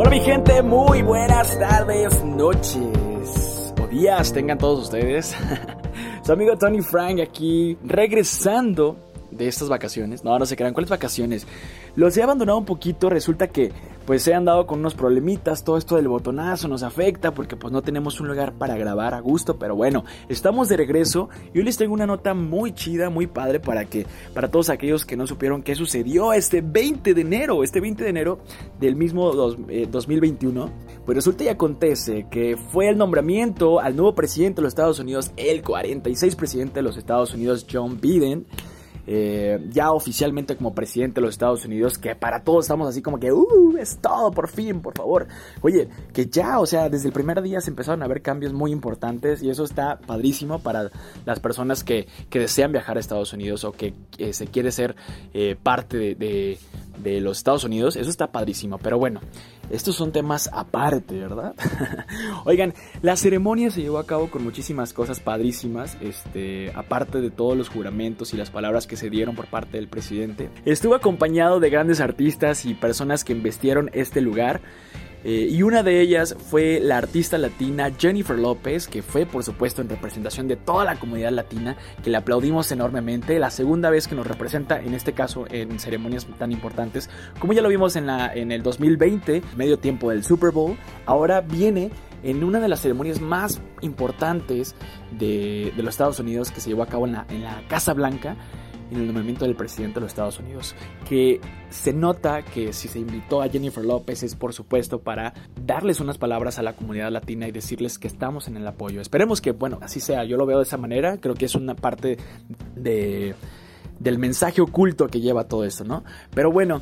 Hola mi gente, muy buenas tardes, noches o días tengan todos ustedes. Su amigo Tony Frank aquí regresando de estas vacaciones. No, no se crean, ¿cuáles vacaciones? Los he abandonado un poquito, resulta que pues se han dado con unos problemitas, todo esto del botonazo nos afecta porque pues no tenemos un lugar para grabar a gusto, pero bueno, estamos de regreso y hoy les tengo una nota muy chida, muy padre para que para todos aquellos que no supieron qué sucedió este 20 de enero, este 20 de enero del mismo 2021, eh, pues resulta y acontece que fue el nombramiento al nuevo presidente de los Estados Unidos, el 46 presidente de los Estados Unidos, John Biden. Eh, ya oficialmente como presidente de los Estados Unidos, que para todos estamos así como que, uh, es todo, por fin, por favor. Oye, que ya, o sea, desde el primer día se empezaron a ver cambios muy importantes y eso está padrísimo para las personas que, desean viajar a Estados Unidos o que se quiere ser eh, parte de, de los Estados Unidos. Eso está padrísimo, pero bueno. Estos son temas aparte, ¿verdad? Oigan, la ceremonia se llevó a cabo con muchísimas cosas padrísimas, este, aparte de todos los juramentos y las palabras que se dieron por parte del presidente. Estuvo acompañado de grandes artistas y personas que investieron este lugar. Eh, y una de ellas fue la artista latina Jennifer López, que fue por supuesto en representación de toda la comunidad latina, que le aplaudimos enormemente. La segunda vez que nos representa, en este caso en ceremonias tan importantes, como ya lo vimos en, la, en el 2020, medio tiempo del Super Bowl, ahora viene en una de las ceremonias más importantes de, los Estados Unidos que se llevó a cabo en la, en la Casa Blanca en el nombramiento del presidente de los Estados Unidos. Que se nota que si se invitó a Jennifer López es por supuesto para darles unas palabras a la comunidad latina y decirles que estamos en el apoyo. Esperemos que, bueno, así sea. Yo lo veo de esa manera. Creo que es una parte de, del mensaje oculto que lleva todo esto, ¿no? Pero bueno.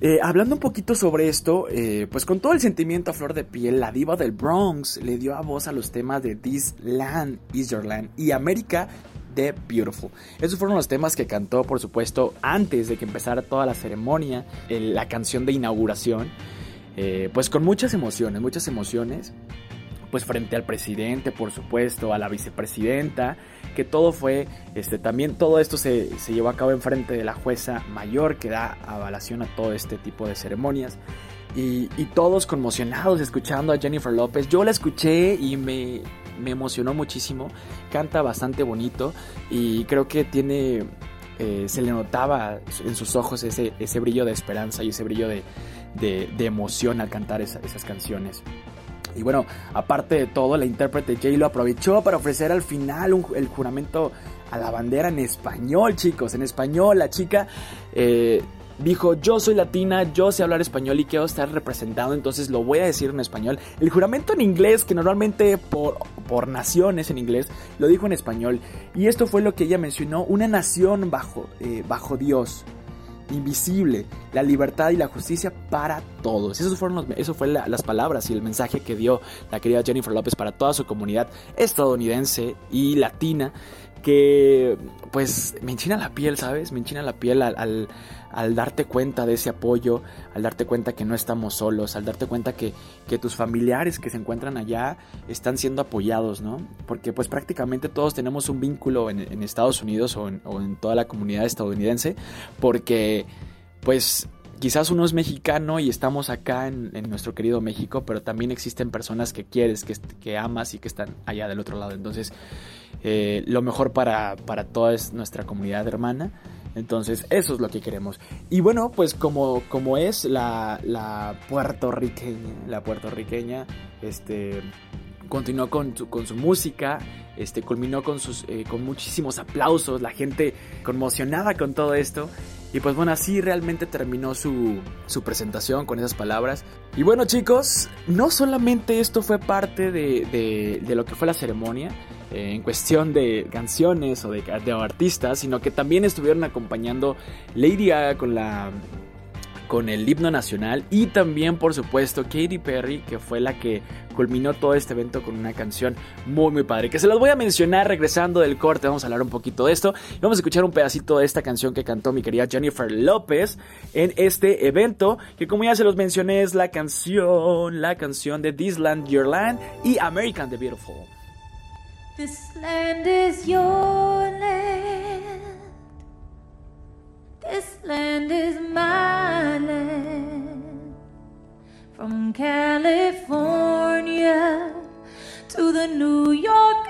Eh, hablando un poquito sobre esto, eh, pues con todo el sentimiento a flor de piel, la diva del Bronx le dio a voz a los temas de This Land is Your Land y América The Beautiful. Esos fueron los temas que cantó, por supuesto, antes de que empezara toda la ceremonia, la canción de inauguración. Eh, pues con muchas emociones, muchas emociones. Pues frente al presidente, por supuesto, a la vicepresidenta, que todo fue, este, también todo esto se, llevó a cabo en frente de la jueza mayor que da avalación a todo este tipo de ceremonias. Y, y, todos conmocionados escuchando a Jennifer López. Yo la escuché y me, me emocionó muchísimo. Canta bastante bonito y creo que tiene, eh, se le notaba en sus ojos ese, ese brillo de esperanza y ese brillo de, de, emoción al cantar esas canciones. Y bueno, aparte de todo, la intérprete Jay lo aprovechó para ofrecer al final el juramento a la bandera en español, chicos. En español, la chica eh, dijo, yo soy latina, yo sé hablar español y quiero estar representado, entonces lo voy a decir en español. El juramento en inglés, que normalmente por, por naciones en inglés, lo dijo en español. Y esto fue lo que ella mencionó, una nación bajo, eh, bajo Dios, invisible, la libertad y la justicia para todos. Esos fueron los, eso fue las palabras y el mensaje que dio la querida Jennifer López para toda su comunidad estadounidense y latina que pues me enchina la piel, ¿sabes? Me enchina la piel al, al, darte cuenta de ese apoyo, al darte cuenta que no estamos solos, al darte cuenta que, que tus familiares que se encuentran allá están siendo apoyados, ¿no? Porque pues prácticamente todos tenemos un vínculo en, Estados Unidos o en, toda la comunidad estadounidense, porque pues quizás uno es mexicano y estamos acá en, nuestro querido México, pero también existen personas que quieres, que, que amas y que están allá del otro lado. Entonces, eh, lo mejor para, para toda nuestra comunidad hermana. Entonces, eso es lo que queremos. Y bueno, pues como, como es la, la puertorriqueña, la puertorriqueña, este continuó con su, con su música, este, culminó con, sus, eh, con muchísimos aplausos, la gente conmocionada con todo esto. Y pues bueno, así realmente terminó su, su presentación con esas palabras. Y bueno chicos, no solamente esto fue parte de, de, de lo que fue la ceremonia, eh, en cuestión de canciones o de, de, artistas, sino que también estuvieron acompañando Lady Gaga con la con el himno nacional y también por supuesto Katy Perry que fue la que culminó todo este evento con una canción muy muy padre que se las voy a mencionar regresando del corte vamos a hablar un poquito de esto vamos a escuchar un pedacito de esta canción que cantó mi querida Jennifer López en este evento que como ya se los mencioné es la canción la canción de This Land Your Land y American the Beautiful This land is your land. This land is my land. From California to the New York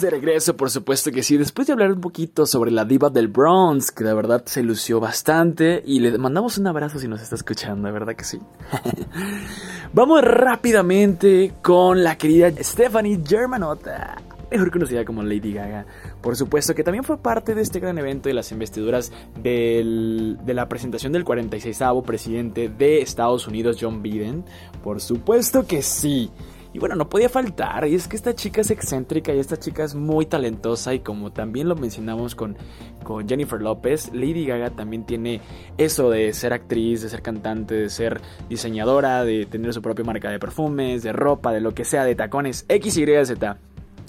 de regreso, por supuesto que sí. Después de hablar un poquito sobre la diva del Bronx, que de verdad se lució bastante, y le mandamos un abrazo si nos está escuchando, verdad que sí. Vamos rápidamente con la querida Stephanie Germanotta, mejor conocida como Lady Gaga. Por supuesto que también fue parte de este gran evento de las investiduras del- de la presentación del 46 presidente de Estados Unidos, John Biden. Por supuesto que sí. Y bueno, no podía faltar, y es que esta chica es excéntrica y esta chica es muy talentosa y como también lo mencionamos con, con Jennifer López, Lady Gaga también tiene eso de ser actriz, de ser cantante, de ser diseñadora, de tener su propia marca de perfumes, de ropa, de lo que sea, de tacones, X, Y, Z.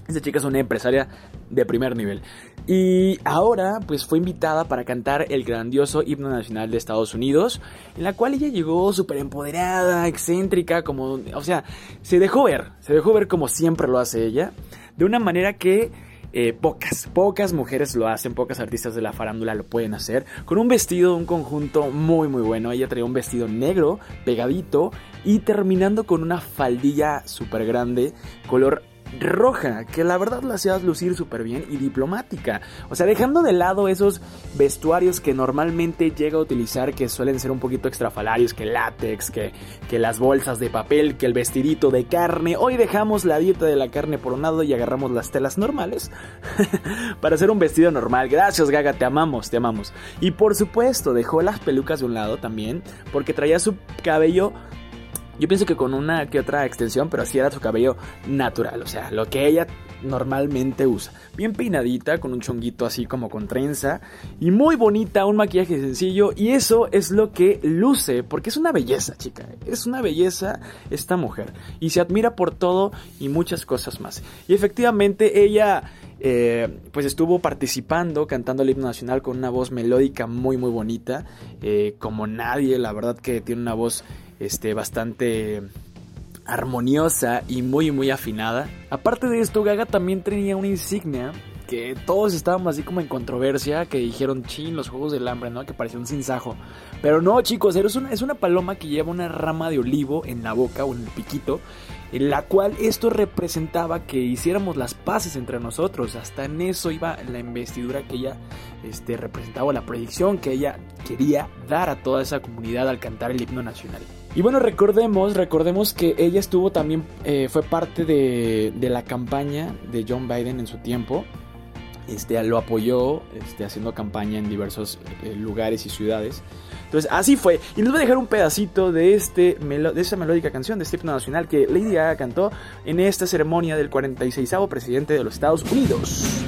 Esta chica es una empresaria de primer nivel. Y ahora, pues fue invitada para cantar el grandioso himno nacional de Estados Unidos, en la cual ella llegó súper empoderada, excéntrica, como, o sea, se dejó ver, se dejó ver como siempre lo hace ella, de una manera que eh, pocas, pocas mujeres lo hacen, pocas artistas de la farándula lo pueden hacer, con un vestido, un conjunto muy muy bueno. Ella traía un vestido negro, pegadito, y terminando con una faldilla súper grande, color roja, que la verdad la hacía lucir súper bien y diplomática. O sea, dejando de lado esos vestuarios que normalmente llega a utilizar, que suelen ser un poquito extrafalarios, que látex, que, que las bolsas de papel, que el vestidito de carne. Hoy dejamos la dieta de la carne por un lado y agarramos las telas normales para hacer un vestido normal. Gracias, Gaga, te amamos, te amamos. Y por supuesto, dejó las pelucas de un lado también, porque traía su cabello yo pienso que con una que otra extensión, pero así era su cabello natural, o sea, lo que ella normalmente usa. Bien peinadita, con un chonguito así como con trenza, y muy bonita, un maquillaje sencillo, y eso es lo que luce, porque es una belleza, chica, es una belleza esta mujer, y se admira por todo y muchas cosas más. Y efectivamente ella... eh, pues estuvo participando cantando el himno nacional con una voz melódica muy muy bonita eh, como nadie la verdad que tiene una voz este, bastante armoniosa y muy muy afinada. Aparte de esto, Gaga también tenía una insignia que todos estábamos así como en controversia, que dijeron, chin, los Juegos del Hambre, ¿no? Que parecía un sinsajo. Pero no, chicos, es una, es una paloma que lleva una rama de olivo en la boca o en el piquito, en la cual esto representaba que hiciéramos las paces entre nosotros. Hasta en eso iba la investidura que ella este, representaba, la proyección que ella quería dar a toda esa comunidad al cantar el himno nacional. Y bueno, recordemos, recordemos que ella estuvo también, eh, fue parte de, la campaña de John Biden en su tiempo. Este, lo apoyó este, haciendo campaña en diversos eh, lugares y ciudades. Entonces, así fue. Y les voy a dejar un pedacito de, este, de esta melódica canción de este himno nacional que Lady Gaga cantó en esta ceremonia del 46 presidente de los Estados Unidos.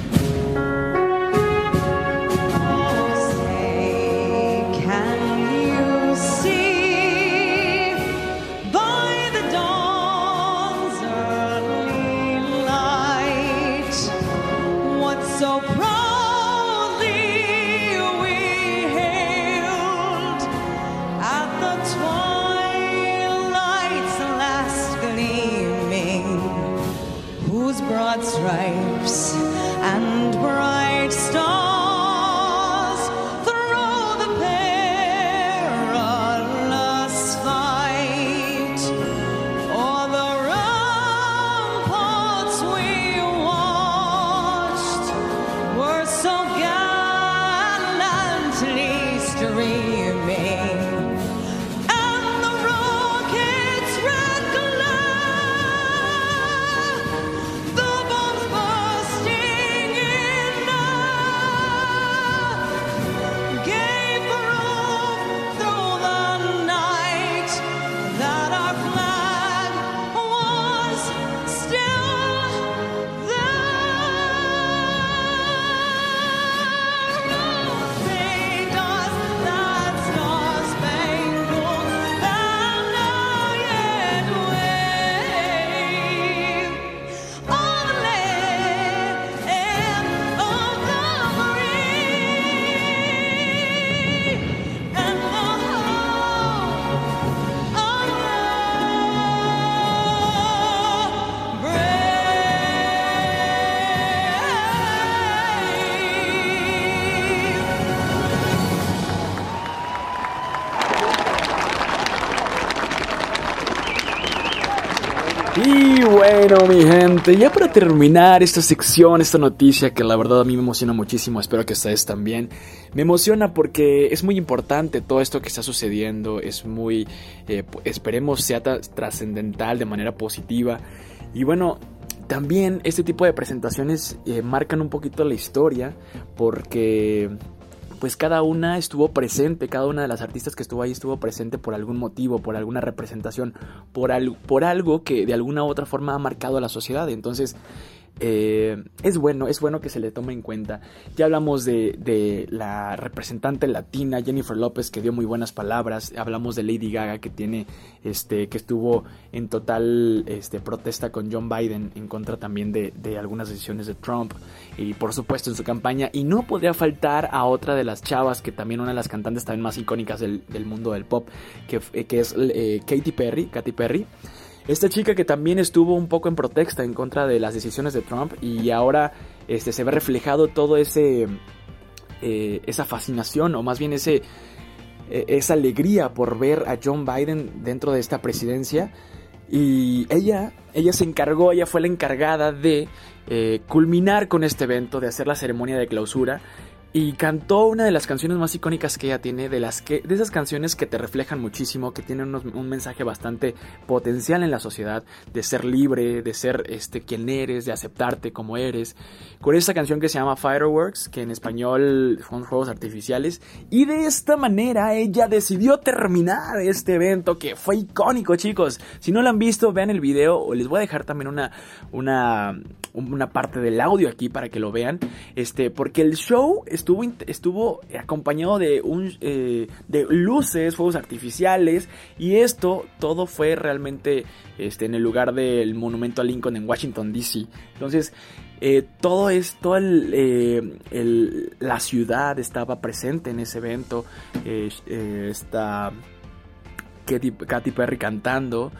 Mi gente, ya para terminar esta sección, esta noticia que la verdad a mí me emociona muchísimo, espero que ustedes también. Me emociona porque es muy importante todo esto que está sucediendo, es muy, eh, esperemos sea tra- trascendental de manera positiva. Y bueno, también este tipo de presentaciones eh, marcan un poquito la historia porque pues cada una estuvo presente, cada una de las artistas que estuvo ahí estuvo presente por algún motivo, por alguna representación, por, al- por algo que de alguna u otra forma ha marcado a la sociedad. Entonces, eh, es bueno, es bueno que se le tome en cuenta. Ya hablamos de, de la representante latina Jennifer López que dio muy buenas palabras. Hablamos de Lady Gaga que tiene, este, que estuvo en total, este, protesta con John Biden en contra también de, de algunas decisiones de Trump y por supuesto en su campaña. Y no podría faltar a otra de las chavas que también una de las cantantes también más icónicas del, del mundo del pop, que, f- que es eh, Katy Perry, Katy Perry. Esta chica que también estuvo un poco en protesta en contra de las decisiones de Trump y ahora este, se ve reflejado todo ese eh, esa fascinación o más bien ese eh, esa alegría por ver a John Biden dentro de esta presidencia. Y ella ella se encargó ella fue la encargada de eh, culminar con este evento de hacer la ceremonia de clausura y cantó una de las canciones más icónicas que ella tiene, de las que de esas canciones que te reflejan muchísimo, que tienen un mensaje bastante potencial en la sociedad, de ser libre, de ser este quien eres, de aceptarte como eres. Con esta canción que se llama Fireworks, que en español son juegos artificiales, y de esta manera ella decidió terminar este evento que fue icónico, chicos. Si no lo han visto, vean el video o les voy a dejar también una una una parte del audio aquí para que lo vean, este, porque el show estuvo, estuvo acompañado de, un, eh, de luces, fuegos artificiales, y esto todo fue realmente este, en el lugar del monumento a Lincoln en Washington, D.C. Entonces, eh, todo esto, eh, la ciudad estaba presente en ese evento, eh, está Katy, Katy Perry cantando,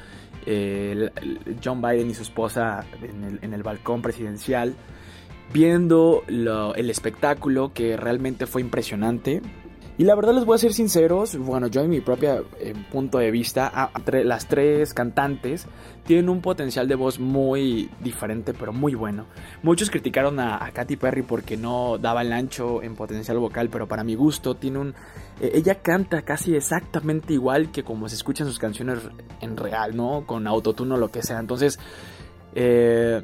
John Biden y su esposa en el, en el balcón presidencial. Viendo el espectáculo que realmente fue impresionante. Y la verdad les voy a ser sinceros, bueno, yo en mi propio punto de vista, las tres cantantes tienen un potencial de voz muy diferente, pero muy bueno. Muchos criticaron a, a Katy Perry porque no daba el ancho en potencial vocal, pero para mi gusto tiene un... eh, ella canta casi exactamente igual que como se escuchan sus canciones en real, ¿no? Con autotune o lo que sea. Entonces, eh,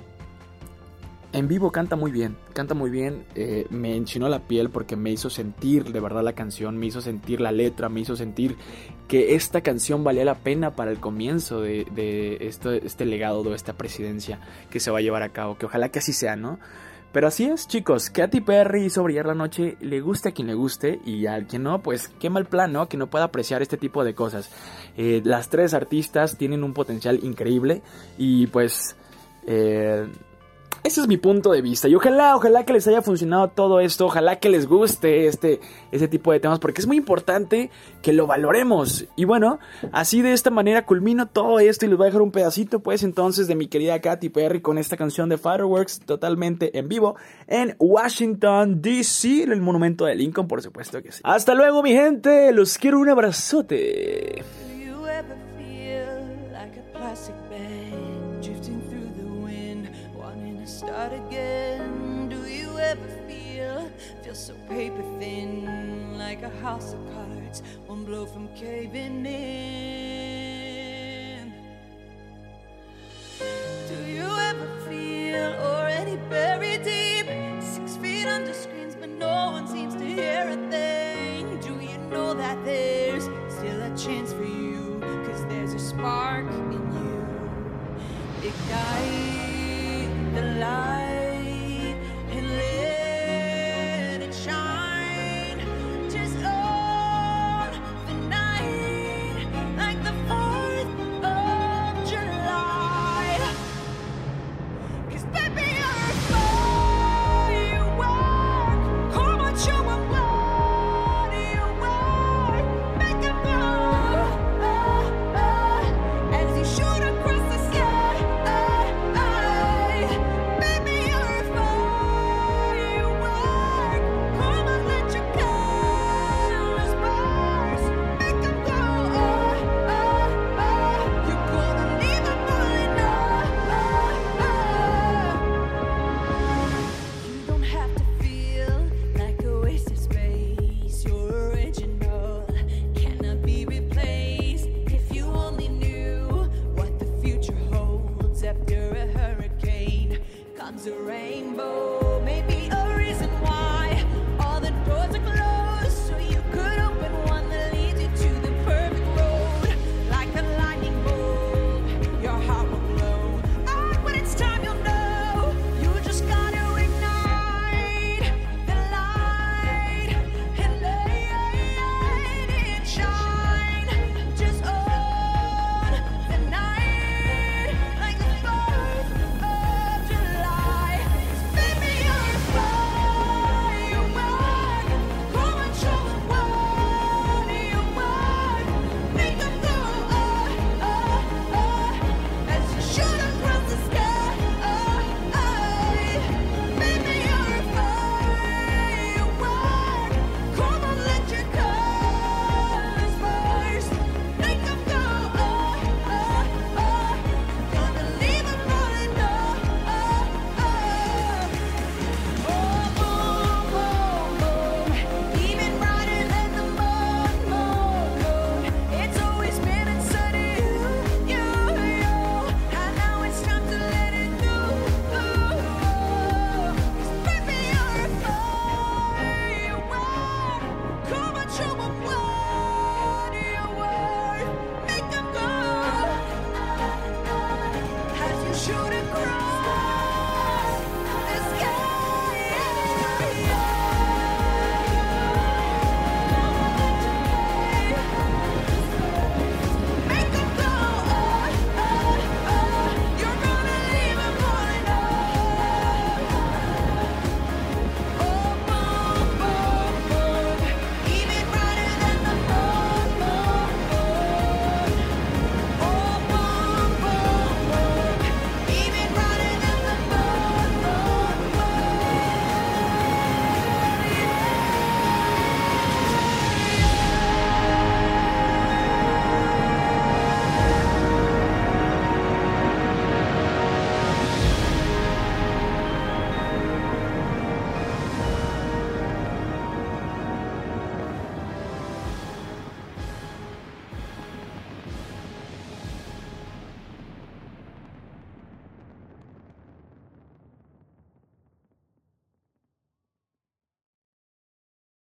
en vivo canta muy bien, canta muy bien, eh, me enchinó la piel porque me hizo sentir de verdad la canción, me hizo sentir la letra, me hizo sentir que esta canción valía la pena para el comienzo de, este, legado de esta presidencia que se va a llevar a cabo, que ojalá que así sea, ¿no? Pero así es, chicos, Katy Perry hizo brillar la noche, le guste a quien le guste y al que no, pues qué mal plan, ¿no? Que no pueda apreciar este tipo de cosas. Eh, las tres artistas tienen un potencial increíble y pues... Eh, ese es mi punto de vista. Y ojalá, ojalá que les haya funcionado todo esto. Ojalá que les guste este, tipo de temas. Porque es muy importante que lo valoremos. Y bueno, así de esta manera culmino todo esto. Y les voy a dejar un pedacito, pues, entonces, de mi querida Katy Perry con esta canción de Fireworks totalmente en vivo en Washington, D.C. El monumento de Lincoln, por supuesto que sí. Hasta luego, mi gente. Los quiero un abrazote. start again. Do you ever feel, feel so paper thin, like a house of cards, one blow from caving in? Do you ever Oh